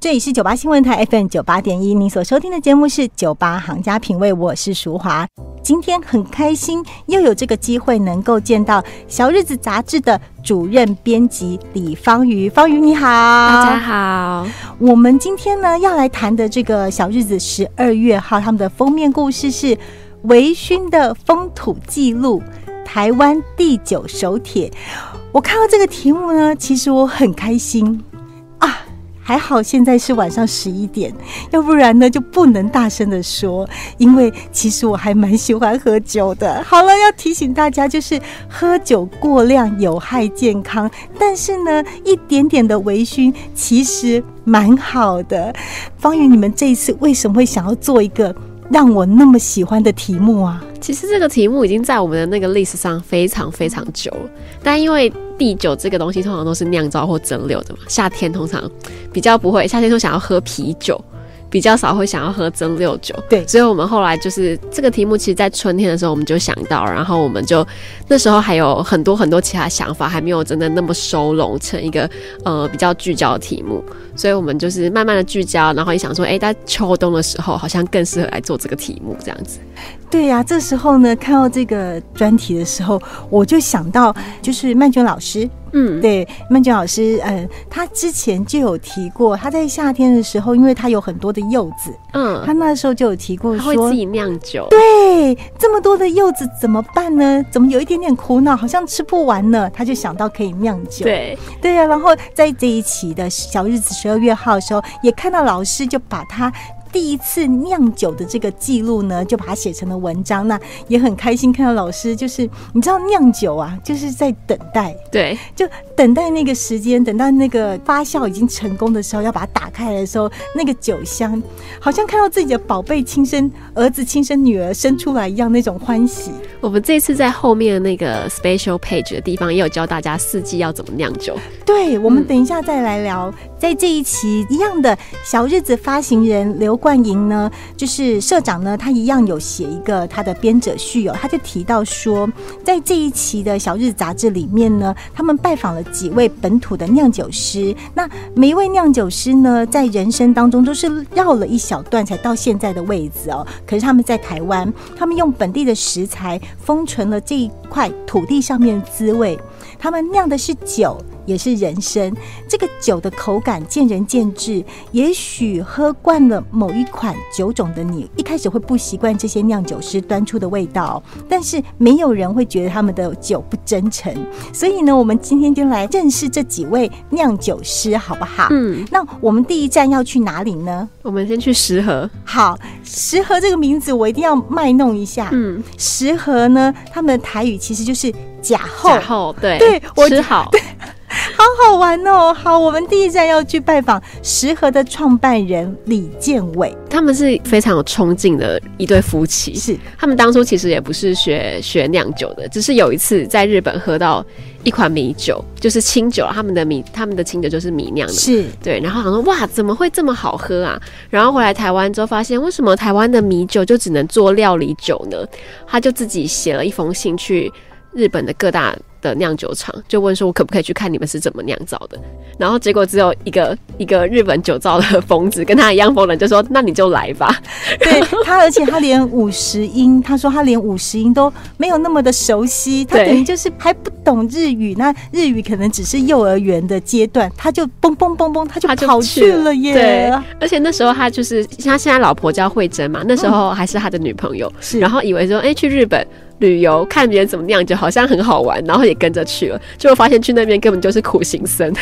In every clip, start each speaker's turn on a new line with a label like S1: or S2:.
S1: 这里是九八新闻台 FM 九八点一，您所收听的节目是《九八行家品味》，我是淑华。今天很开心，又有这个机会能够见到《小日子》杂志的主任编辑李芳瑜。芳瑜你好，
S2: 大家好。
S1: 我们今天呢要来谈的这个《小日子》十二月号，他们的封面故事是微醺的风土记录，台湾第九手帖。我看到这个题目呢，其实我很开心啊。还好现在是晚上十一点，要不然呢就不能大声的说，因为其实我还蛮喜欢喝酒的。好了，要提醒大家，就是喝酒过量有害健康，但是呢，一点点的微醺其实蛮好的。方宇，你们这一次为什么会想要做一个让我那么喜欢的题目啊？
S2: 其实这个题目已经在我们的那个历史上非常非常久了，但因为地酒这个东西通常都是酿造或蒸馏的嘛，夏天通常比较不会，夏天都想要喝啤酒，比较少会想要喝蒸馏酒。
S1: 对，
S2: 所以我们后来就是这个题目，其实，在春天的时候我们就想到，然后我们就那时候还有很多很多其他想法，还没有真的那么收拢成一个呃比较聚焦的题目，所以我们就是慢慢的聚焦，然后也想说，哎，在秋冬的时候好像更适合来做这个题目，这样子。
S1: 对呀，这时候呢，看到这个专题的时候，我就想到，就是曼娟老师，
S2: 嗯，
S1: 对，曼娟老师，嗯，他之前就有提过，他在夏天的时候，因为他有很多的柚子，
S2: 嗯，
S1: 他那时候就有提过，
S2: 他会自己酿酒，
S1: 对，这么多的柚子怎么办呢？怎么有一点点苦恼，好像吃不完呢？他就想到可以酿酒，
S2: 对，
S1: 对呀，然后在这一期的小日子十二月号的时候，也看到老师就把他。第一次酿酒的这个记录呢，就把它写成了文章。那也很开心看到老师，就是你知道酿酒啊，就是在等待，
S2: 对，
S1: 就等待那个时间，等到那个发酵已经成功的时候，要把它打开来的时候，那个酒香，好像看到自己的宝贝亲生儿子、亲生女儿生出来一样，那种欢喜。
S2: 我们这次在后面那个 special page 的地方，也有教大家四季要怎么酿酒。
S1: 对，我们等一下再来聊。在这一期一样的小日子发行人刘冠莹呢，就是社长呢，他一样有写一个他的编者序哦，他就提到说，在这一期的小日子杂志里面呢，他们拜访了几位本土的酿酒师。那每一位酿酒师呢，在人生当中都是绕了一小段才到现在的位置哦。可是他们在台湾，他们用本地的食材封存了这一块土地上面的滋味。他们酿的是酒，也是人参。这个酒的口感见仁见智，也许喝惯了某一款酒种的你，一开始会不习惯这些酿酒师端出的味道。但是没有人会觉得他们的酒不真诚。所以呢，我们今天就来认识这几位酿酒师，好不好？
S2: 嗯，
S1: 那我们第一站要去哪里呢？
S2: 我们先去石河。
S1: 好，石河这个名字我一定要卖弄一下。
S2: 嗯，
S1: 石河呢，他们的台语其实就是假后。
S2: 假后，对，
S1: 对我
S2: 吃好。
S1: 好好玩哦！好，我们第一站要去拜访石河的创办人李建伟，
S2: 他们是非常有冲劲的一对夫妻。
S1: 是，
S2: 他们当初其实也不是学学酿酒的，只是有一次在日本喝到一款米酒，就是清酒，他们的米，他们的清酒就是米酿的，
S1: 是
S2: 对。然后想说，哇，怎么会这么好喝啊？然后回来台湾之后，发现为什么台湾的米酒就只能做料理酒呢？他就自己写了一封信去日本的各大。的酿酒厂就问说：“我可不可以去看你们是怎么酿造的？”然后结果只有一个一个日本酒造的疯子跟他一样疯人就说：“那你就来吧。”
S1: 对他，而且他连五十音，他说他连五十音都没有那么的熟悉，他 等于就是还不懂日语。那日语可能只是幼儿园的阶段，他就嘣嘣嘣嘣，他就跑去了耶。
S2: 对，而且那时候他就是他现在老婆叫慧珍嘛，那时候还是他的女朋友，
S1: 是
S2: 然后以为说：“哎，去日本。”旅游看别人怎么酿酒，好像很好玩，然后也跟着去了，结果发现去那边根本就是苦行僧。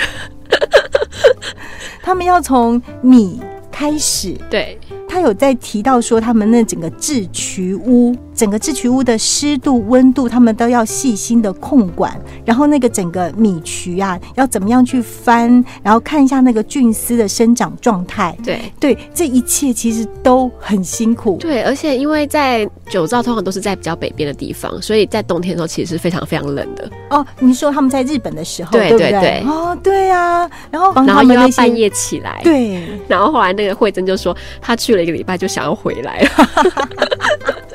S1: 他们要从米开始，
S2: 对
S1: 他有在提到说，他们那整个制曲屋整个制曲屋的湿度、温度，他们都要细心的控管。然后那个整个米渠啊，要怎么样去翻，然后看一下那个菌丝的生长状态。
S2: 对
S1: 对，这一切其实都很辛苦。
S2: 对，而且因为在酒造通常都是在比较北边的地方，所以在冬天的时候其实是非常非常冷的。
S1: 哦，你说他们在日本的时候，
S2: 对
S1: 对对？哦，对啊，然后帮
S2: 然后又要半夜起来，。
S1: 对。
S2: 然后后来那个慧珍就说，她去了一个礼拜就想要回来了。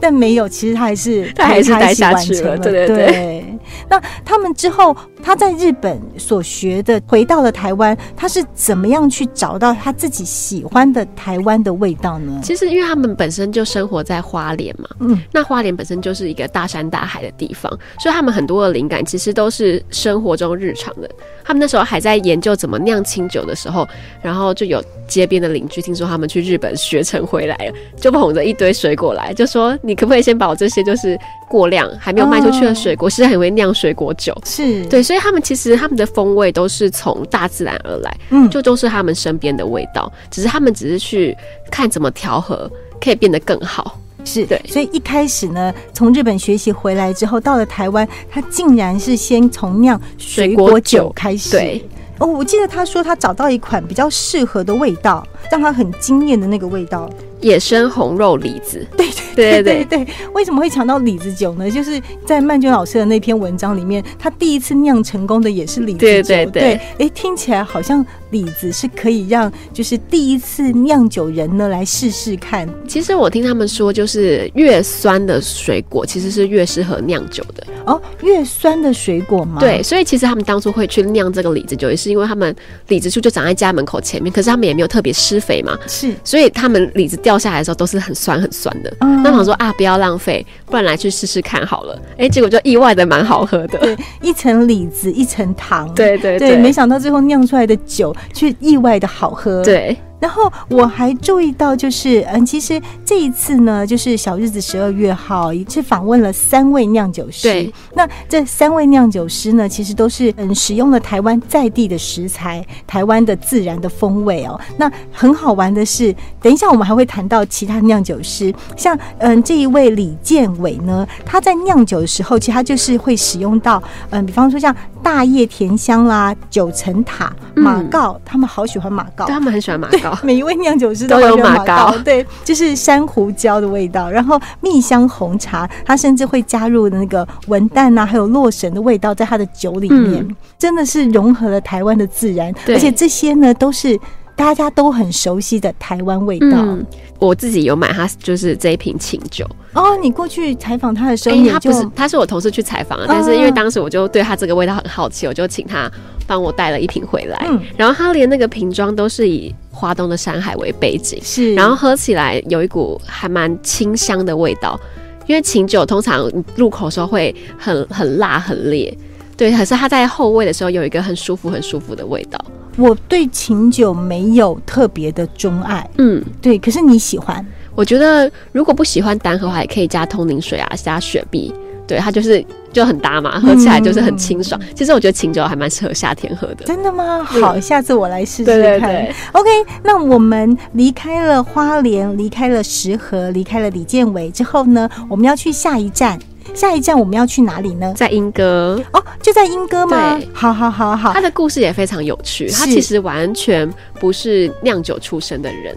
S1: 但没有，其实他还是
S2: 他还是待下去
S1: 了。
S2: 了对对对
S1: 那他们之后，他在日本所学的，回到了台湾，他是怎么样去找到他自己喜欢的台湾的味道呢？
S2: 其实因为他们本身就生活在花莲嘛，
S1: 嗯，
S2: 那花莲本身就是一个大山大海的地方，所以他们很多的灵感其实都是生活中日常的。他们那时候还在研究怎么酿清酒的时候，然后就有街边的邻居听说他们去日本学成回来了，就捧着一堆水果来，就说你可不可以先把我这些就是过量还没有卖出去的水果，实在很会酿水果酒。
S1: 是，
S2: 对，所以他们其实他们的风味都是从大自然而来，
S1: 嗯，
S2: 就都是他们身边的味道，只是他们只是去看怎么调和，可以变得更好。
S1: 是
S2: 对
S1: 所以一开始呢，从日本学习回来之后，到了台湾，他竟然是先从酿水果
S2: 酒
S1: 酒开始。
S2: 对。
S1: 哦，我记得他说他找到一款比较适合的味道，让他很惊艳的那个味道。
S2: 野生红肉李子，
S1: 对
S2: 对
S1: 对对对，为什么会抢到李子酒呢？就是在曼娟老师的那篇文章里面，他第一次酿成功的也是李子酒。
S2: 对对对
S1: 哎，听起来好像李子是可以让就是第一次酿酒人呢来试试看。
S2: 其实我听他们说，就是越酸的水果其实是越适合酿酒的。
S1: 哦，越酸的水果吗？
S2: 对，所以其实他们当初会去酿这个李子酒，也是因为他们李子树就长在家门口前面，可是他们也没有特别施肥嘛，
S1: 是。
S2: 所以他们李子掉下来的时候都是很酸很酸的。
S1: 嗯
S2: 那我想说啊，不要浪费，不然来去试试看好了。哎，结果就意外的蛮好喝的。
S1: 对，一层李子，一层糖。
S2: 对对
S1: 对，没想到最后酿出来的酒却意外的好喝。。
S2: 对，
S1: 然后我还注意到，就是嗯，其实这一次呢，就是小日子十二月号也是访问了三位酿酒师。
S2: 对，
S1: 那这三位酿酒师呢，其实都是嗯使用了台湾在地的食材，台湾的自然的风味哦。那很好玩的是，等一下我们还会谈到其他酿酒师，像嗯这一位李建伟呢，他在酿酒的时候，其实他就是会使用到嗯，比方说像大叶甜香啦、九层塔、马
S2: 嗯
S1: 告，他们好喜欢马告
S2: 对。他们很喜欢马告。
S1: 每一位酿酒师
S2: 都有马膏
S1: 对，就是珊瑚礁的味道，然后蜜香红茶，它甚至会加入那个文旦啊，还有洛神的味道在它的酒里面，
S2: 嗯。
S1: 真的是融合了台湾的自然，而且这些呢都是大家都很熟悉的台湾味道。
S2: 嗯，我自己有买他就是这一瓶清酒。
S1: 哦，你过去采访他的时候
S2: 他不是，他是我同事去采访的，但是因为当时我就对他这个味道很好奇，我就请他帮我带了一瓶回来。
S1: 嗯
S2: 然后他连那个瓶装都是以华东的山海为背景，
S1: 是，
S2: 然后喝起来有一股还蛮清香的味道。因为琴酒通常入口的时候会很很辣很烈，对，可是它在后味的时候有一个很舒服很舒服的味道。
S1: 我对琴酒没有特别的钟爱，
S2: 嗯，
S1: 对，可是你喜欢，
S2: 我觉得如果不喜欢单喝的话，也可以加通灵水啊，加雪碧，对，它就是就很搭嘛，喝起来就是很清爽。其实我觉得琴酒还蛮适合夏天喝的。
S1: 真的吗？
S2: 嗯
S1: 好，下次我来试试
S2: 对对
S1: 看。
S2: 对
S1: OK，那我们离开了花莲，离开了石河，离开了李建伟之后呢，我们要去下一站。下一站我们要去哪里呢？
S2: 在莺歌，
S1: 哦，就在莺歌吗
S2: 对？
S1: 好好好好
S2: 他，的故事也非常有趣。他其实完全不是酿酒出身的人，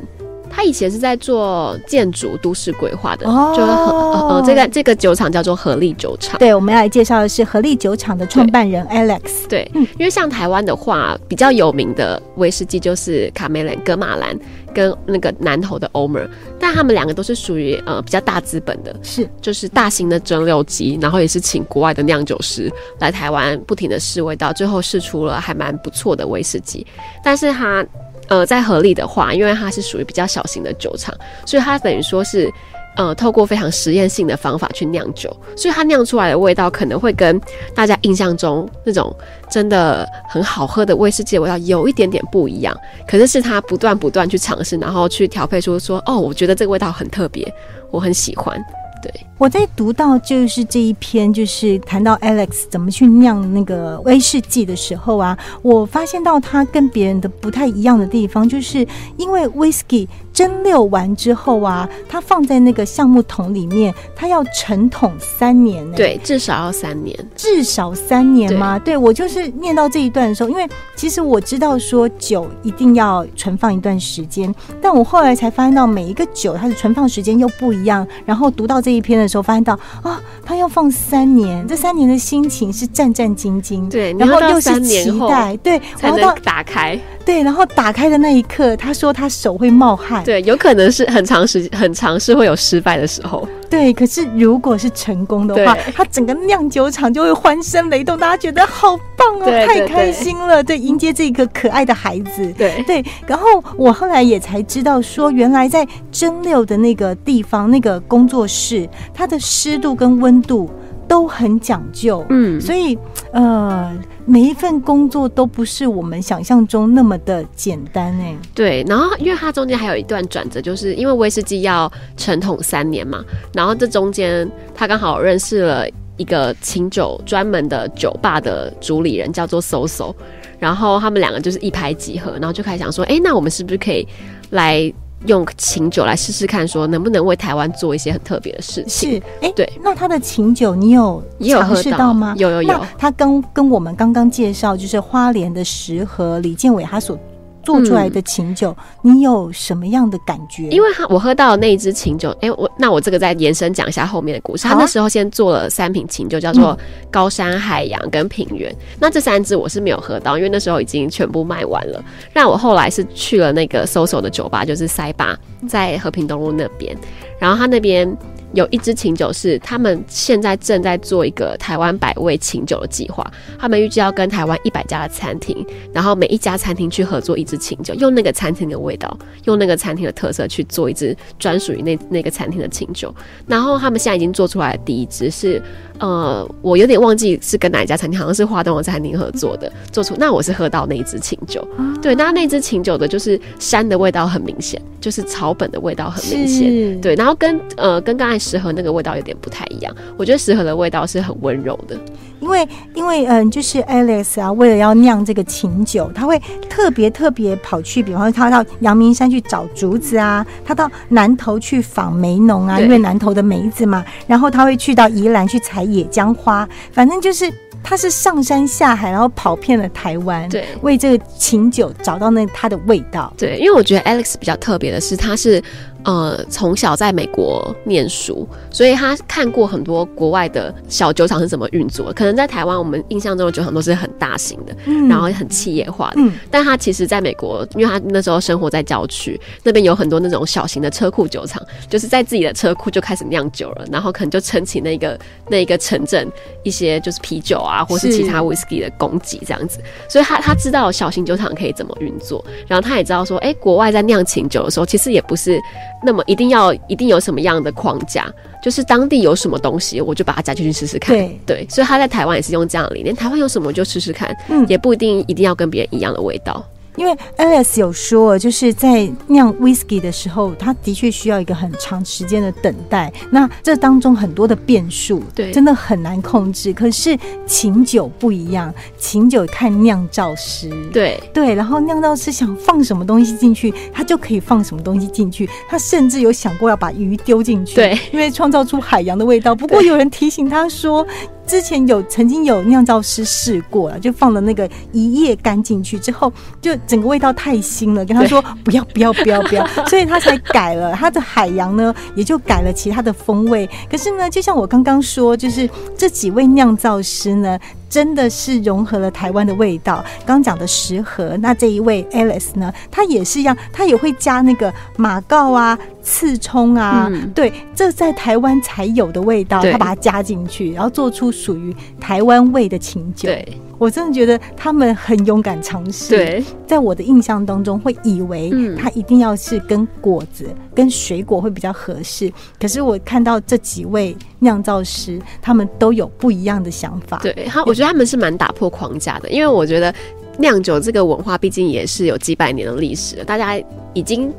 S2: 他以前是在做建筑都市规划的，
S1: 哦
S2: 就和呃呃这个这个酒厂叫做合力酒厂。
S1: 对，我们要来介绍的是合力酒厂的创办人 Alex。
S2: 对，
S1: 嗯
S2: 因为像台湾的话，比较有名的威士忌就是卡梅伦、格马兰跟那个南投的欧 r 但他们两个都是属于呃比较大资本的，
S1: 是
S2: 就是大型的蒸馏机，然后也是请国外的酿酒师来台湾不停的试味道，最后试出了还蛮不错的威士忌。但是它呃在合力的话，因为它是属于比较小型的酒厂，所以它等于说是。呃，透过非常实验性的方法去酿酒，所以它酿出来的味道可能会跟大家印象中那种真的很好喝的威士忌味道有一点点不一样。可是是它不断不断去尝试，然后去调配出说，哦，我觉得这个味道很特别，我很喜欢。对，
S1: 我在读到就是这一篇，就是谈到 Alex 怎么去酿那个威士忌的时候啊，我发现到他跟别人的不太一样的地方，就是因为 whisky。蒸馏完之后啊，它放在那个橡木桶里面，它要陈桶三年呢。
S2: 对，至少要三年，
S1: 至少三年吗？对，我就是念到这一段的时候，因为其实我知道说酒一定要存放一段时间，但我后来才发现到每一个酒它的存放时间又不一样。然后读到这一篇的时候，发现到啊，他要放三年，这三年的心情是战战兢兢，
S2: 对，
S1: 然后又是期待，对，
S2: 然后到打开。
S1: 对，然后打开的那一刻，他说他手会冒汗。
S2: 对，有可能是很长时间，很长是会有失败的时候。
S1: 对，可是如果是成功的话，他整个酿酒厂就会欢声雷动，大家觉得好棒哦，太开心了。对，迎接这个可爱的孩子。
S2: 对
S1: 对，然后我后来也才知道，说原来在蒸馏的那个地方，那个工作室，它的湿度跟温度。都很讲究，嗯，所以呃，每一份工作都不是我们想象中那么的简单哎。
S2: 对，然后因为它中间还有一段转折，就是因为威士忌要陈桶三年嘛，然后这中间他刚好认识了一个清酒专门的酒吧的主理人，叫做 SoSo，然后他们两个就是一拍即合，然后就开始想说，哎，那我们是不是可以来。用琴酒来试试看，说能不能为台湾做一些很特别的事情。
S1: 是，哎，
S2: 对，
S1: 那他的琴酒你有尝试到吗？
S2: 有有有。
S1: 他跟跟我们刚刚介绍，就是花莲的石河李建伟他所。做出来的琴酒，你有什么样的感觉？
S2: 因为他我喝到那一支琴酒，哎，我那我这个再延伸讲一下后面的故事。他那时候先做了三瓶琴酒，叫做高山、海洋跟平原。那这三支我是没有喝到，因为那时候已经全部卖完了。让我后来是去了那个搜索的酒吧，就是塞巴，在和平东路那边。然后他那边。有一支琴酒是他们现在正在做一个台湾百味琴酒的计划，他们预计要跟台湾一百家的餐厅，然后每一家餐厅去合作一支琴酒，用那个餐厅的味道，用那个餐厅的特色去做一支专属于那那个餐厅的琴酒。然后他们现在已经做出来的第一支是，呃，我有点忘记是跟哪一家餐厅，好像是华东的餐厅合作的，做出那我是喝到那一支琴酒，对，那那支琴酒的就是山的味道很明显，就是草本的味道很明显，对，然后跟呃跟刚才。适合那个味道有点不太一样，我觉得适合的味道是很温柔的，
S1: 因为因为嗯，就是 Alex 啊，为了要酿这个琴酒，他会特别特别跑去，比方说他到阳明山去找竹子啊，他到南投去访梅农啊，因为南投的梅子嘛，然后他会去到宜兰去采野姜花，反正就是。他是上山下海，然后跑遍了台湾，
S2: 对，
S1: 为这个琴酒找到那它的味道。
S2: 对，因为我觉得 Alex 比较特别的是，他是呃从小在美国念书，所以他看过很多国外的小酒厂是怎么运作。可能在台湾，我们印象中的酒厂都是很大型的，然后很企业化的。嗯，但他其实在美国，因为他那时候生活在郊区，那边有很多那种小型的车库酒厂，就是在自己的车库就开始酿酒了，然后可能就撑起那个 那一个城镇一些就是啤酒啊。啊，或是其他 whisky 的供给这样子，所以他他知道小型酒厂可以怎么运作，然后他也知道说，哎，国外在酿琴酒的时候，其实也不是那么一定要一定有什么样的框架，就是当地有什么东西，我就把它加进去试试看。
S1: 对
S2: 对，所以他在台湾也是用这样的理念，台湾有什么就试试看，嗯，也不一定一定要跟别人一样的味道。
S1: 因为 Alex 有说，就是在酿 whisky 的时候，他的确需要一个很长时间的等待。那这当中很多的变数，
S2: 对，
S1: 真的很难控制。可是琴酒不一样，琴酒看酿造师，
S2: 对
S1: 对，然后酿造师想放什么东西进去，他就可以放什么东西进去。他甚至有想过要把鱼丢进去，
S2: 对，
S1: 因为创造出海洋的味道。不过有人提醒他说。之前有曾经有酿造师试过了，就放了那个一夜干进去之后，就整个味道太腥了，跟他说不要不要不要不要，所以他才改了他的海洋呢，也就改了其他的风味。可是呢，就像我刚刚说，就是这几位酿造师呢。真的是融合了台湾的味道。刚讲的食盒，那这一位 Alice 呢，她也是一样，她也会加那个马告啊、刺葱啊，对，这在台湾才有的味道，她把它加进去，然后做出属于台湾味的清酒。
S2: 对。
S1: 我真的觉得他们很勇敢尝试。
S2: 对，
S1: 在我的印象当中，会以为它一定要是跟果子、跟水果会比较合适。可是我看到这几位酿造师，他们都有不一样的想法。
S2: 对，他我觉得他们是蛮打破框架的，因为我觉得酿酒这个文化毕竟也是有几百年的历史了，大家已经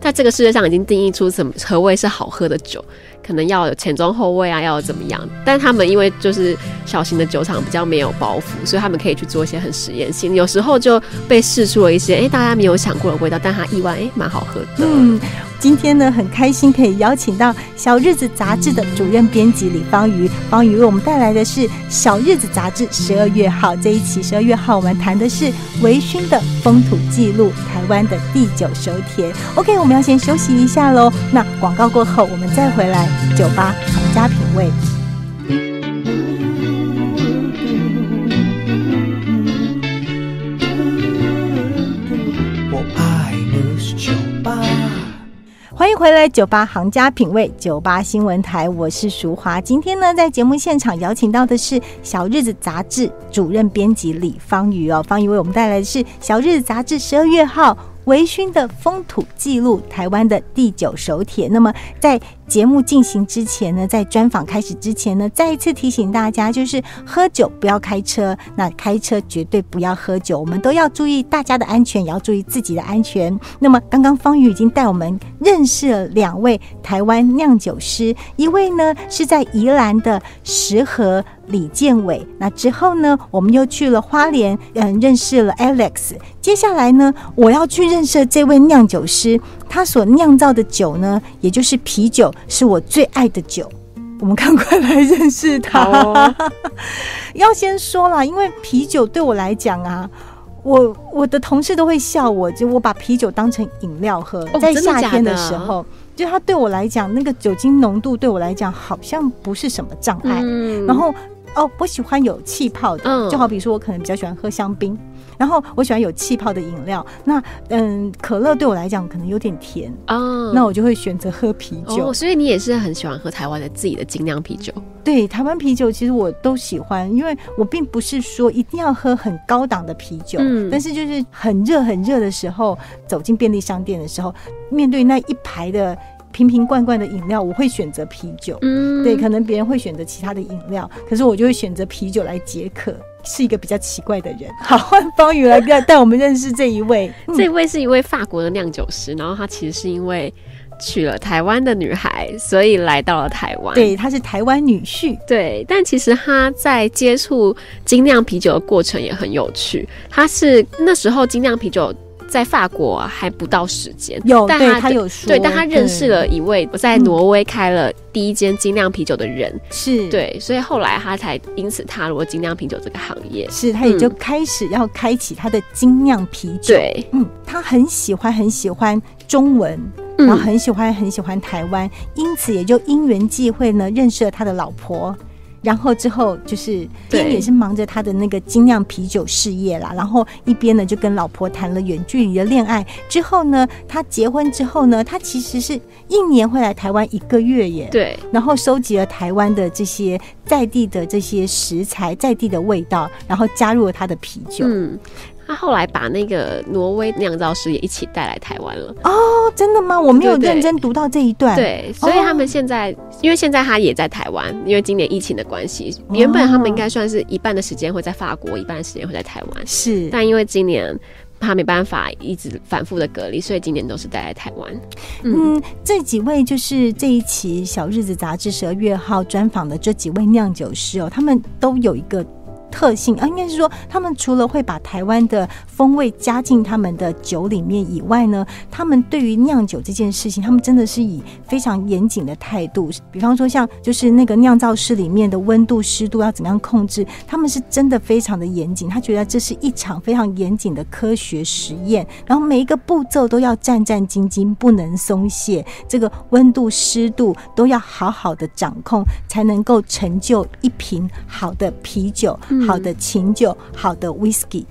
S2: 在这个世界上已经定义出什么何谓是好喝的酒。可能要有前中后卫啊，要怎么样？但他们因为就是小型的酒厂比较没有包袱，所以他们可以去做一些很实验性，有时候就被试出了一些哎、大家没有想过的味道，但它意外哎蛮、好喝的。
S1: 嗯，今天呢很开心可以邀请到《小日子》杂志的主任编辑李芳瑜，芳瑜为我们带来的是《小日子》杂志十二月号这一期。十二月号我们谈的是微醺的风土记录，台湾的第九熟田。OK，我们要先休息一下喽。那广告过后我们再回来酒吧好家品味。回来，酒吧行家品味，酒吧新闻台，我是淑华。今天呢，在节目现场邀请到的是《小日子》杂志主任编辑李方宇哦，方宇为我们带来的是《小日子》杂志十二月号微醺的风土记录，台湾的第九首帖。那么在节目进行之前呢，在专访开始之前呢，再一次提醒大家，就是喝酒不要开车，那开车绝对不要喝酒，我们都要注意大家的安全，也要注意自己的安全。那么刚刚方宇已经带我们认识了两位台湾酿酒师，一位呢是在宜兰的石河李建伟，那之后呢，我们又去了花莲，嗯，认识了 Alex。接下来呢，我要去认识这位酿酒师，他所酿造的酒呢，也就是啤酒，是我最爱的酒。我们赶快来认识他。
S2: 哦
S1: 要先说啦，因为啤酒对我来讲啊，我我的同事都会笑我，就我把啤酒当成饮料喝，在夏天的
S2: 的
S1: 时候，就它对我来讲，那个酒精浓度对我来讲好像不是什么障碍。
S2: 嗯
S1: 然后哦，我喜欢有气泡的，
S2: 嗯
S1: 就好比说我可能比较喜欢喝香槟，然后我喜欢有气泡的饮料。那嗯，可乐对我来讲可能有点甜，
S2: 哦，
S1: 那我就会选择喝啤酒。
S2: 哦，所以你也是很喜欢喝台湾的自己的精酿啤酒。
S1: 对，台湾啤酒其实我都喜欢，因为我并不是说一定要喝很高档的啤酒，
S2: 嗯
S1: 但是就是很热很热的时候，走进便利商店的时候，面对那一排的瓶瓶罐罐的饮料，我会选择啤酒。
S2: 嗯
S1: 对，可能别人会选择其他的饮料，可是我就会选择啤酒来解渴，是一个比较奇怪的人。好，换方宇来带带我们认识这一位。嗯
S2: 这位是一位法国的酿酒师，然后他其实是因为娶了台湾的女孩，所以来到了台湾。
S1: 对，他是台湾女婿。
S2: 对，但其实他在接触精酿啤酒的过程也很有趣。他是那时候精酿啤酒在法国还不到时间，
S1: 有，对
S2: 但他
S1: 他有说，
S2: 对，但他认识
S1: 对
S2: 了一位在挪威开了第一间精酿啤酒的人，
S1: 是，
S2: 对，所以后来他才因此踏入了精酿啤酒这个行业。
S1: 是，他也就
S2: 嗯
S1: 开始要开启他的精酿啤酒。
S2: 对，
S1: 嗯，他很喜欢很喜欢中文，
S2: 嗯。
S1: 然后很喜欢很喜欢台湾，因此也就因缘际会呢认识了他的老婆。然后之后就是，因
S2: 对
S1: 为也是忙着他的那个精酿啤酒事业啦，然后一边呢就跟老婆谈了远距离的恋爱。之后呢，他结婚之后呢，他其实是一年会来台湾一个月耶。
S2: 对，
S1: 然后收集了台湾的这些在地的这些食材、在地的味道，然后加入了他的啤酒。
S2: 嗯，他后来把那个挪威酿造师也一起带来台湾了。
S1: 哦，真的吗？我没有认真读到这一段。，
S2: 对，所以他们现在，因为现在他也在台湾，因为今年疫情的关系，原本他们应该算是一半的时间会在法国，一半的时间会在台湾，
S1: 是。
S2: 但因为今年他没办法一直反复的隔离，所以今年都是待在台湾。嗯，
S1: 嗯，这几位就是这一期《小日子》杂志十二月号专访的这几位酿酒师哦，他们都有一个。特性啊，应该是说，他们除了会把台湾的风味加进他们的酒里面以外呢，他们对于酿酒这件事情，他们真的是以非常严谨的态度。比方说，像就是那个酿造室里面的温度、湿度要怎么样控制，他们是真的非常的严谨。他觉得这是一场非常严谨的科学实验，然后每一个步骤都要战战兢兢，不能松懈。这个温度、湿度都要好好的掌控，才能够成就一瓶好的啤酒、好的琴酒、好的 whisky。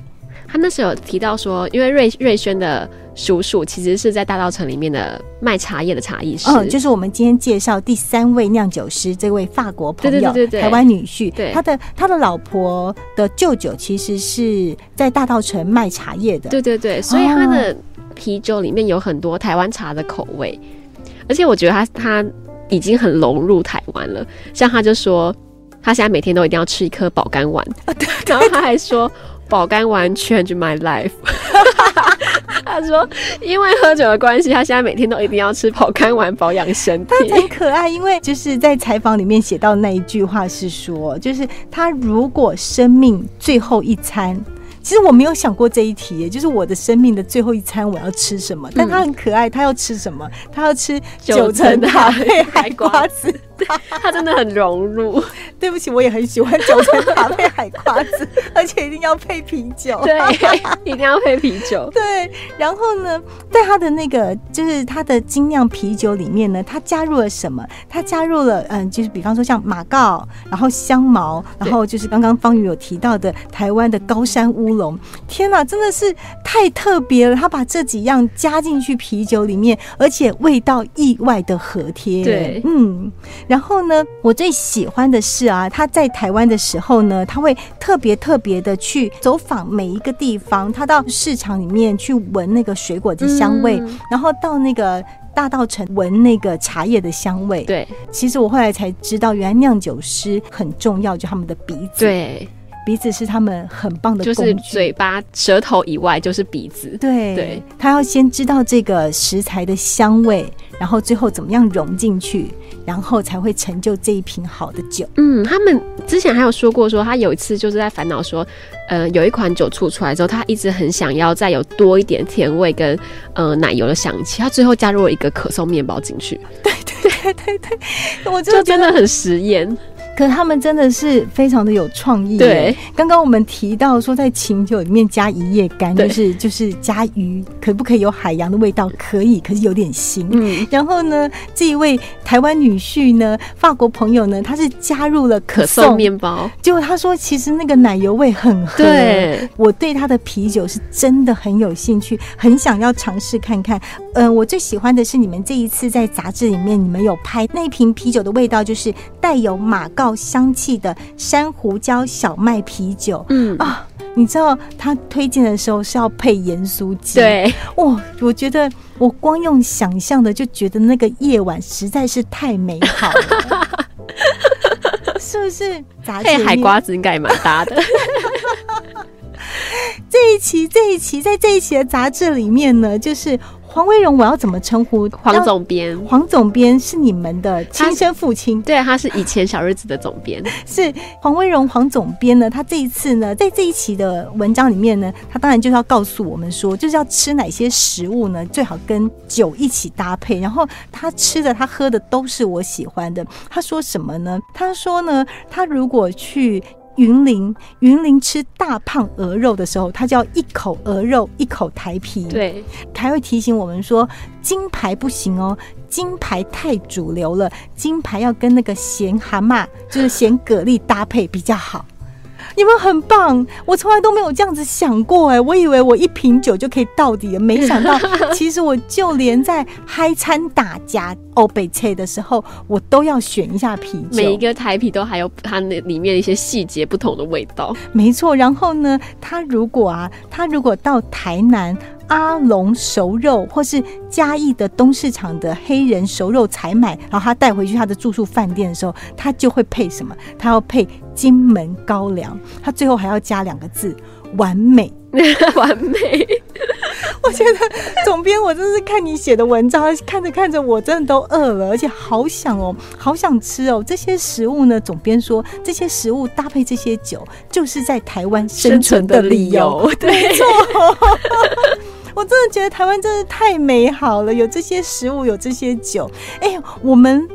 S2: 他那时候有提到说，因为瑞瑞轩的叔叔其实是在大稻城里面的卖茶叶的茶艺师，
S1: 嗯，就是我们今天介绍第三位酿酒师，这位法国朋友，
S2: 对对对。
S1: 台湾女婿，
S2: 对。
S1: 他的他的老婆的舅舅其实是在大稻城卖茶叶的，
S2: 对对对，所以他的啤酒里面有很多台湾茶的口味，而且我觉得他他已经很融入台湾了。像他就说，他现在每天都一定要吃一颗保肝丸，然后他还说保肝丸 change my life。他说，因为喝酒的关系，他现在每天都一定要吃保肝丸保养身体。
S1: 很可爱，因为就是在采访里面写到那一句话是说，就是他如果生命最后一餐。其实我没有想过这一题，就是我的生命的最后一餐我要吃什么？但他很可爱，他要吃什么？他要吃九层塔配海瓜子。
S2: 他真的很融入。
S1: 对不起，我也很喜欢九层塔配海瓜子，而且一定要配啤酒。
S2: 对，一定要配啤酒。
S1: 对，然后呢，在他的那个就是他的精酿啤酒里面呢，他加入了什么？他加入了嗯，就是比方说像马告，然后香茅，然后就是刚刚方宇有提到的台湾的高山乌龙。天哪，真的是太特别了！他把这几样加进去啤酒里面，而且味道意外的和贴。
S2: 对，
S1: 嗯。然后呢，我最喜欢的是啊，他在台湾的时候呢，他会特别特别的去走访每一个地方，他到市场里面去闻那个水果的香味，然后到那个大道城闻那个茶叶的香味。
S2: 对，
S1: 其实我后来才知道，原来酿酒师很重要，就他们的鼻子。
S2: 对。
S1: 鼻子是他们很棒的，
S2: 就是嘴巴、舌头以外就是鼻子。
S1: 对，
S2: 对，
S1: 他要先知道这个食材的香味，然后最后怎么样融进去，然后才会成就这一瓶好的酒。
S2: 嗯，他们之前还有说过，说他有一次就是在烦恼说，呃，有一款酒出出来之后，他一直很想要再有多一点甜味跟呃奶油的香气，他最后加入了一个可颂面包进去。
S1: 对对对对对，我
S2: 就真的很实验。
S1: 可他们真的是非常的有创意。
S2: 对，
S1: 刚刚我们提到说，在琴酒里面加一夜干，就是就是加鱼，可不可以有海洋的味道？可以，可是有点腥。嗯，然后呢，这一位台湾女婿呢，法国朋友呢，他是加入了可颂
S2: 面包，
S1: 结果他说，其实那个奶油味很合。
S2: 对，
S1: 我对他的啤酒是真的很有兴趣，很想要尝试看看。嗯，我最喜欢的是你们这一次在杂志里面，你们有拍那瓶啤酒的味道，就是带有马告。香气的珊瑚椒小麦啤酒，嗯啊，你知道他推荐的时候是要配盐酥鸡，
S2: 对，
S1: 哇，我觉得我光用想象的就觉得那个夜晚实在是太美好了，是不是？
S2: 配海瓜子应该也蛮搭的。
S1: 这一期，这一期，在这一期的杂志里面呢，就是。黄威荣，我要怎么称呼？
S2: 黄总编，
S1: 黄总编是你们的亲生父亲，
S2: 对，他是以前小日子的总编，
S1: 是黄威荣黄总编呢。他这一次呢，在这一期的文章里面呢，他当然就是要告诉我们说，就是要吃哪些食物呢，最好跟酒一起搭配。然后他吃的、他喝的都是我喜欢的。他说什么呢？他说呢，他如果去。云林，云林吃大胖鹅肉的时候，他叫一口鹅肉，一口台皮。
S2: 对，
S1: 还会提醒我们说，金牌不行哦，金牌太主流了，金牌要跟那个咸蛤蟆，就是咸蛤蜊搭配比较好。你们很棒，我从来都没有这样子想过哎，我以为我一瓶酒就可以到底了，没想到 其实我就连在嗨餐打夹欧北菜的时候，我都要选一下啤酒。
S2: 每一个台啤都还有它那里面一些细节不同的味道，
S1: 没错。然后呢，他如果啊，他如果到台南。阿龙熟肉，或是嘉义的东市场的黑人熟肉采买，然后他带回去他的住宿饭店的时候，他就会配什么？他要配金门高粱，他最后还要加两个字：完美，
S2: 完美。
S1: 我觉得总编，我真是看你写的文章，看着看着我真的都饿了，而且好想哦，好想吃哦。这些食物呢，总编说这些食物搭配这些酒，就是在台湾生存的理由。没错。我真的觉得台湾真的太美好了，有这些食物，有这些酒。哎，我们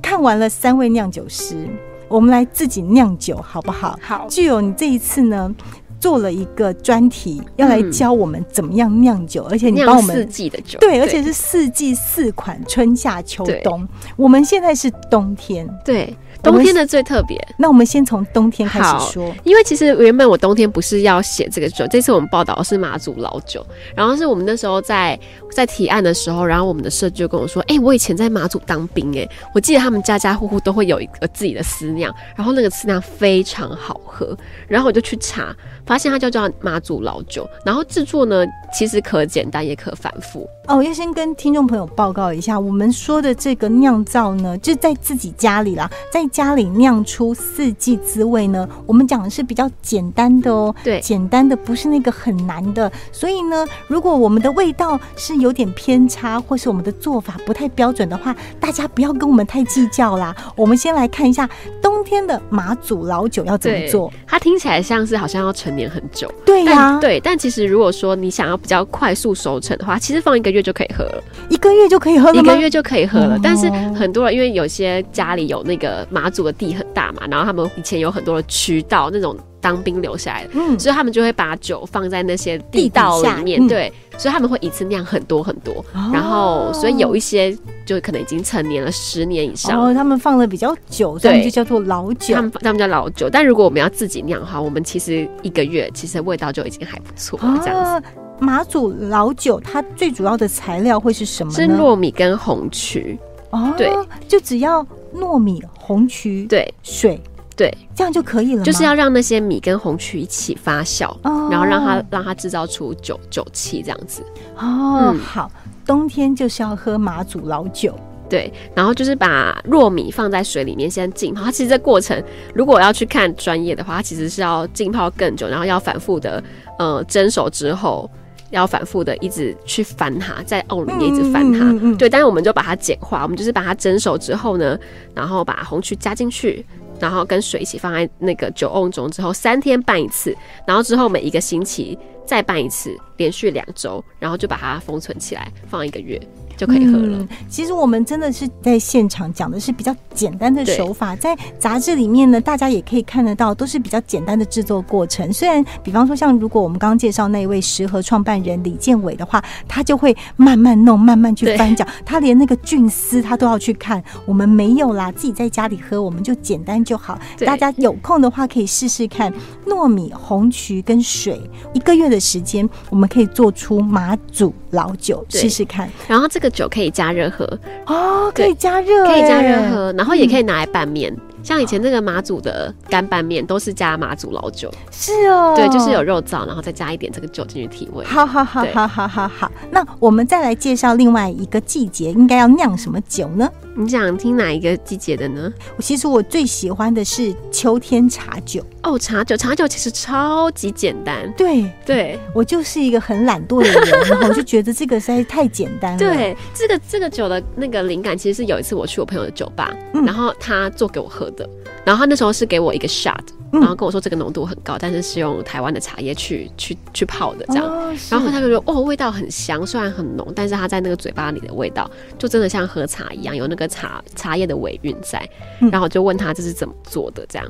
S1: 看完了三位酿酒师，我们来自己酿酒好不好？
S2: 好。
S1: 具有你这一次呢，做了一个专题，要来教我们怎么样酿酒，而且你帮我们
S2: 四季的酒，
S1: 对，而且是四季四款，春夏秋冬。我们现在是冬天，
S2: 对。冬天的最特别，
S1: 那我们先从冬天开始说。
S2: 因为其实原本我冬天不是要写这个酒，这次我们报道的是马祖老酒，然后是我们那时候在在提案的时候，然后我们的设计就跟我说：“哎，我以前在马祖当兵，哎，我记得他们家家户户都会有一个自己的私酿，然后那个私酿非常好喝，然后我就去查，发现它就叫马祖老酒，然后制作呢其实可简单也可反复。”
S1: 哦，要先跟听众朋友报告一下，我们说的这个酿造呢，就在自己家里啦，在家里酿出四季滋味呢，我们讲的是比较简单的哦，
S2: 对
S1: 简单的不是那个很难的。所以呢，如果我们的味道是有点偏差，或是我们的做法不太标准的话，大家不要跟我们太计较啦。我们先来看一下冬天的马祖老酒要怎么做。，
S2: 它听起来像是好像要陈年很久，
S1: 对呀、
S2: 但对，但其实如果说你想要比较快速熟成的话，其实放一个月就可以喝了，
S1: 一个月就可以喝了吗？
S2: 一个月就可以喝了
S1: 哦。
S2: 但是很多人因为有些家里有那个马祖的地很大嘛，然后他们以前有很多的渠道那种当兵留下来的。
S1: 嗯，
S2: 所以他们就会把酒放在那些地道里面，
S1: 嗯
S2: 对，所以他们会一次酿很多很多，
S1: 哦
S2: 然后所以有一些就可能已经成年了十年以上，
S1: 哦，他们放的比较久，所以就叫做老酒
S2: 他。们他们叫老酒。但如果我们要自己酿的话，我们其实一个月其实味道就已经还不错了，这样子。
S1: 啊，马祖老酒它最主要的材料会是什么
S2: 是？糯米跟红曲，
S1: 哦，
S2: 对，
S1: 就只要糯米、红曲、
S2: 对
S1: 水，
S2: 对，
S1: 这样就可以了？
S2: 就是要让那些米跟红曲一起发酵，
S1: 哦
S2: 然后让它让它制造出酒酒气这样子。
S1: 哦，
S2: 嗯
S1: 好，冬天就是要喝马祖老酒。
S2: 对，然后就是把糯米放在水里面先浸泡。它其实这过程，如果我要去看专业的话，它其实是要浸泡更久，然后要反复的呃蒸熟之后，要反复的一直去翻它，在奥里面一直翻它。
S1: 嗯嗯嗯嗯
S2: 对，但是我们就把它简化，我们就是把它蒸熟之后呢，然后把红曲加进去。然后跟水一起放在那个酒瓮中之后，三天拌一次，然后之后每一个星期再拌一次，连续两周，然后就把它封存起来，放一个月就可以喝了。
S1: 嗯其实我们真的是在现场讲的是比较简单的手法，在杂志里面呢，大家也可以看得到，都是比较简单的制作过程。虽然，比方说像如果我们刚刚介绍那一位食盒创办人李建伟的话，他就会慢慢弄，慢慢去
S2: 对
S1: 翻搅，他连那个菌丝他都要去看。我们没有啦，自己在家里喝，我们就简单就好。大家有空的话可以试试看糯米、红曲跟水，一个月的时间，我们可以做出马祖老酒，
S2: 对
S1: 试试看。
S2: 然后这个酒可以加热喝，
S1: 哦，可以加热，
S2: 可以加热
S1: 哎。
S2: 喝，然后也可以拿来拌面。像以前那个马祖的干拌面都是加马祖老酒，
S1: 是哦，
S2: 对，就是有。肉燥，然后再加一点这个酒进去提味。
S1: 好好好好好好好，那我们再来介绍另外一个季节应该要酿什么酒呢？
S2: 你想听哪一个季节的呢？
S1: 我其实我最喜欢的是秋天茶酒。
S2: 哦，茶酒，茶酒其实超级简单。
S1: 对
S2: 对
S1: 我就是一个很懒惰的人，然后我就觉得这个实在是太简单了。，
S2: 对，这个这个酒的那个灵感，其实是有一次我去我朋友的酒吧，
S1: 嗯
S2: 然后他做给我喝的，然后他那时候是给我一个 shot，
S1: 嗯。
S2: 然后跟我说这个浓度很高，但是是用台湾的茶叶去去去泡的这样。
S1: 哦，
S2: 然后他就说：“哦，味道很香，虽然很浓，但是它在那个嘴巴里的味道，就真的像喝茶一样，有那个茶茶叶的尾韵在。
S1: 嗯。
S2: 然后我就问他这是怎么做的，这样，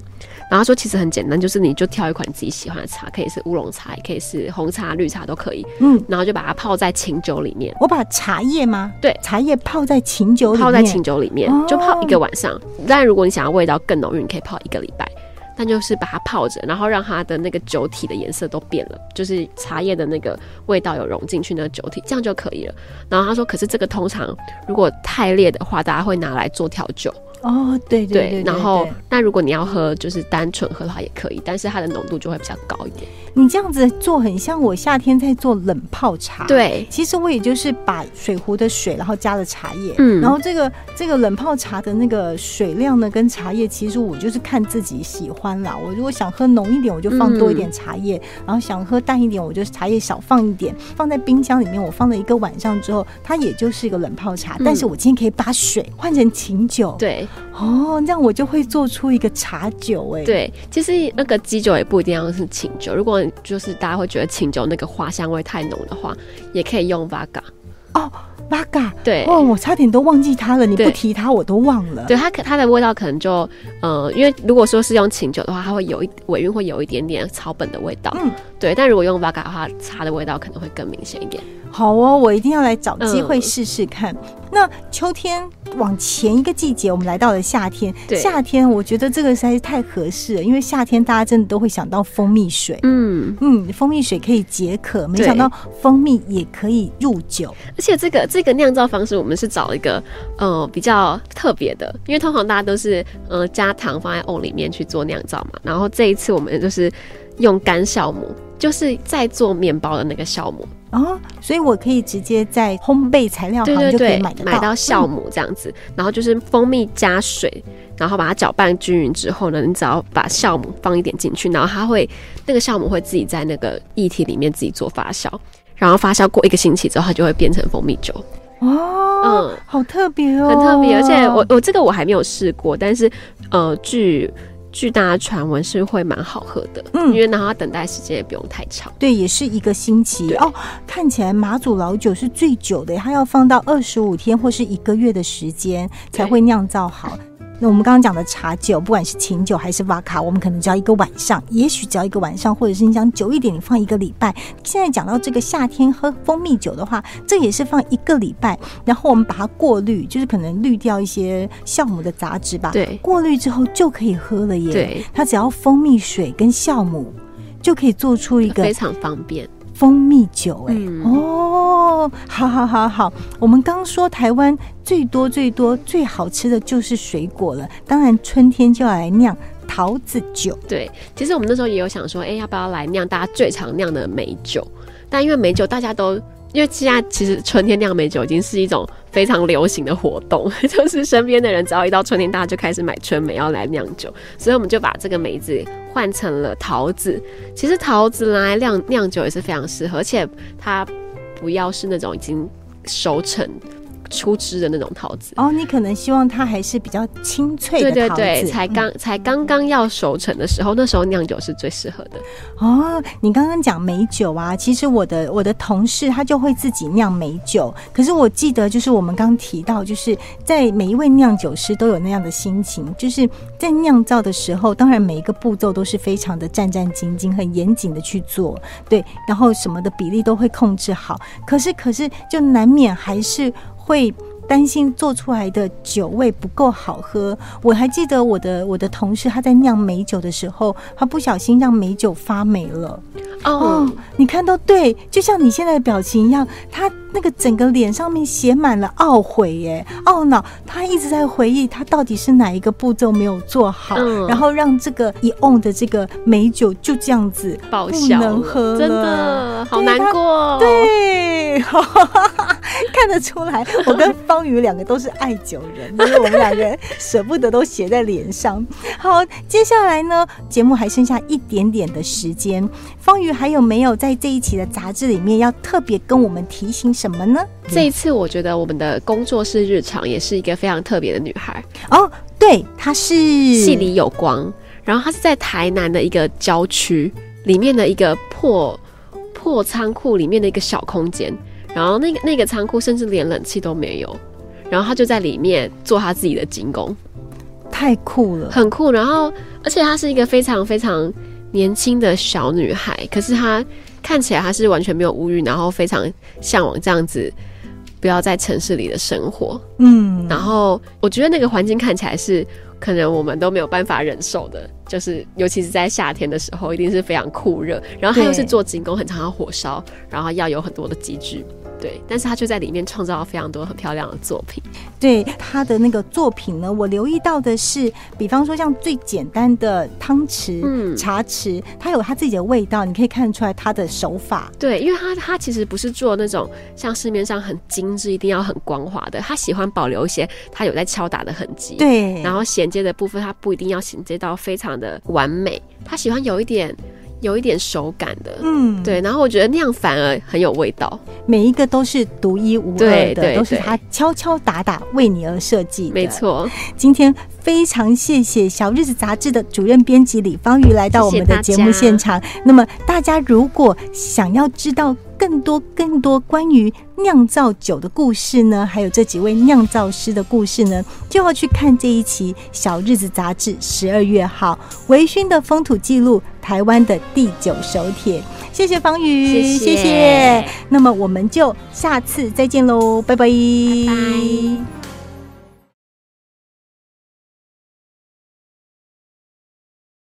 S2: 然后他说其实很简单，就是你就挑一款自己喜欢的茶，可以是乌龙茶，也可以是红茶、绿茶都可以，
S1: 嗯，
S2: 然后就把它泡在清酒里面，
S1: 我把茶叶吗？
S2: 对。
S1: 茶叶泡在清酒里面，
S2: 泡在清酒里面
S1: 哦，
S2: 就泡一个晚上。但如果你想要味道更浓郁，你可以泡一个礼拜。”但就是把它泡着，然后让它的那个酒体的颜色都变了，就是茶叶的那个味道有融进去那个酒体，这样就可以了。然后他说，可是这个通常如果太烈的话，大家会拿来做调酒，
S1: 哦，对对对对
S2: 然后那如果你要喝就是单纯喝的话也可以，但是它的浓度就会比较高一点。
S1: 你这样子做很像我夏天在做冷泡茶。。
S2: 对，
S1: 其实我也就是把水壶的水，然后加了茶叶，
S2: 嗯
S1: 然后这个这个冷泡茶的那个水量呢，跟茶叶其实我就是看自己喜欢啦。我如果想喝浓一点，我就放多一点茶叶；然后想喝淡一点，我就茶叶少放一点，放在冰箱里面。我放了一个晚上之后，它也就是一个冷泡茶。
S2: 嗯
S1: 但是我今天可以把水换成琴酒，
S2: 对
S1: 哦，这样我就会做出一个茶酒哎、，
S2: 对，其实那个基酒也不一定要是清酒，如果就是大家会觉得清酒那个花香味太浓的话，也可以用 Vaga。
S1: 哦，Vaga，
S2: 对，
S1: 哦，我差点都忘记它了，你不提它我都忘了。
S2: 对它可它的味道可能就呃，因为如果说是用清酒的话，它会有一尾韵会有一点点草本的味道，
S1: 嗯，
S2: 对。但如果用 Vaga 的话，茶的味道可能会更明显一点。
S1: 好哦，我一定要来找机会
S2: 嗯
S1: 试试看。那秋天往前一个季节，我们来到了夏天。
S2: 对
S1: 夏天我觉得这个实在是太合适了，因为夏天大家真的都会想到蜂蜜水。
S2: 嗯，
S1: 嗯，蜂蜜水可以解渴，没想到蜂蜜也可以入酒。
S2: 而且这个这个酿造方式，我们是找一个呃比较特别的，因为通常大家都是呃加糖放在瓮里面去做酿造嘛，然后这一次我们就是用干酵母。就是在做面包的那个酵母。
S1: 哦，所以我可以直接在烘焙材料行就可以
S2: 对，
S1: 买得
S2: 买到酵
S1: 嗯
S2: 母这样子，然后就是蜂蜜加水，然后把它搅拌均匀之后呢，你只要把酵母放一点进去，然后它会那个酵母会自己在那个液体里面自己做发酵，然后发酵过一个星期之后，它就会变成蜂蜜酒，
S1: 哦，
S2: 嗯。
S1: 好特别哦，
S2: 很特别。而且我我这个我还没有试过，但是呃，据据大的传闻是会蛮好喝的，
S1: 嗯
S2: 因为然后它等待时间也不用太长。
S1: 对，也是一个星期哦。看起来马祖老酒是最久的，它要放到二十五天或是一个月的时间才会酿造好。那我们刚刚讲的茶酒，不管是琴酒还是瓦卡，我们可能只要一个晚上，也许只要一个晚上，或者是你想久一点，你放一个礼拜。现在讲到这个夏天喝蜂蜜酒的话，这也是放一个礼拜，然后我们把它过滤，就是可能滤掉一些酵母的杂质吧。
S2: 对
S1: 过滤之后就可以喝了耶。
S2: 对，
S1: 它只要蜂蜜水跟酵母。就可以做出一个
S2: 非常方便，
S1: 蜂蜜酒、哎、
S2: 嗯。
S1: 哦，好好好好，我们刚说台湾最多最多最好吃的就是水果了，当然春天就要来酿桃子酒，
S2: 对，其实我们那时候也有想说，哎、要不要来酿大家最常酿的美酒？但因为美酒大家都，因为现在其实春天酿美酒已经是一种非常流行的活动，就是身边的人只要一到春天，大家就开始买春梅要来酿酒，所以我们就把这个梅子换成了桃子。其实桃子拿来酿酿酒也是非常适合，而且它不要是那种已经熟成出汁的那种桃子。
S1: 哦，你可能希望它还是比较清脆的桃子，
S2: 对对对，才
S1: 嗯
S2: 刚、才刚刚要熟成的时候，那时候酿酒是最适合的。
S1: 哦，你刚刚讲美酒啊，其实我的我的同事他就会自己酿美酒，可是我记得就是我们刚提到，就是在每一位酿酒师都有那样的心情，就是在酿造的时候，当然每一个步骤都是非常的战战兢兢、很严谨的去做，对，然后什么的比例都会控制好，可是可是就难免还是会。担心做出来的酒味不够好喝。我还记得我的我的同事他在酿美酒的时候，他不小心让美酒发霉了。
S2: 哦
S1: 哦，你看到对，就像你现在的表情一样，他那个整个脸上面写满了懊悔耶、懊恼，他一直在回忆他到底是哪一个步骤没有做好，
S2: 嗯
S1: 然后让这个一瓮的这个美酒就这样子不能喝了
S2: 真的好难过哦。
S1: 对，看得出来，我跟方宇两个都是爱酒人，所以我们两个人舍不得都写在脸上。好，接下来呢，节目还剩下一点点的时间，方宇还有没有在这一期的杂志里面要特别跟我们提醒什么呢？
S2: 这一次，我觉得我们的工作室日常也是一个非常特别的女孩，
S1: 哦，对，她是
S2: 戏里有光。然后她是在台南的一个郊区里面的一个破破仓库里面的一个小空间，然后那个那个仓库甚至连冷气都没有，然后她就在里面做她自己的精工，
S1: 太酷了，
S2: 很酷。然后而且她是一个非常非常年轻的小女孩，可是她看起来他是完全没有物欲，然后非常向往这样子。不要在城市里的生活，
S1: 嗯，
S2: 然后我觉得那个环境看起来是可能我们都没有办法忍受的，就是尤其是在夏天的时候，一定是非常酷热。然后他又是做精工，很常要火烧，然后要有很多的机具，对。但是他就在里面创造了非常多很漂亮的作品。
S1: 对他的那个作品呢，我留意到的是，比方说像最简单的汤匙、
S2: 嗯
S1: 茶匙，它有它自己的味道，你可以看得出来他的手法。
S2: 对，因为他他其实不是做那种像市面上很精致、一定要很光滑的，他喜欢保留一些他有在敲打的痕迹。。
S1: 对，
S2: 然后衔接的部分，它不一定要衔接到非常的完美，他喜欢有一点有一点手感的，
S1: 嗯，
S2: 对。然后我觉得那样反而很有味道，
S1: 每一个都是独一无二的，都是他敲敲打打为你而设计的。
S2: 没。错。
S1: 今天非常谢谢《小日子》杂志的主任编辑李芳瑜来到我们的节目现场。那么大家如果想要知道更多更多关于酿造酒的故事呢，还有这几位酿造师的故事呢，就要去看这一期《小日子》杂志十二月号微醺的风土记录，台湾的第九手帖。谢谢方宇，
S2: 谢谢
S1: 谢谢。那么我们就下次再见喽，拜拜
S2: 拜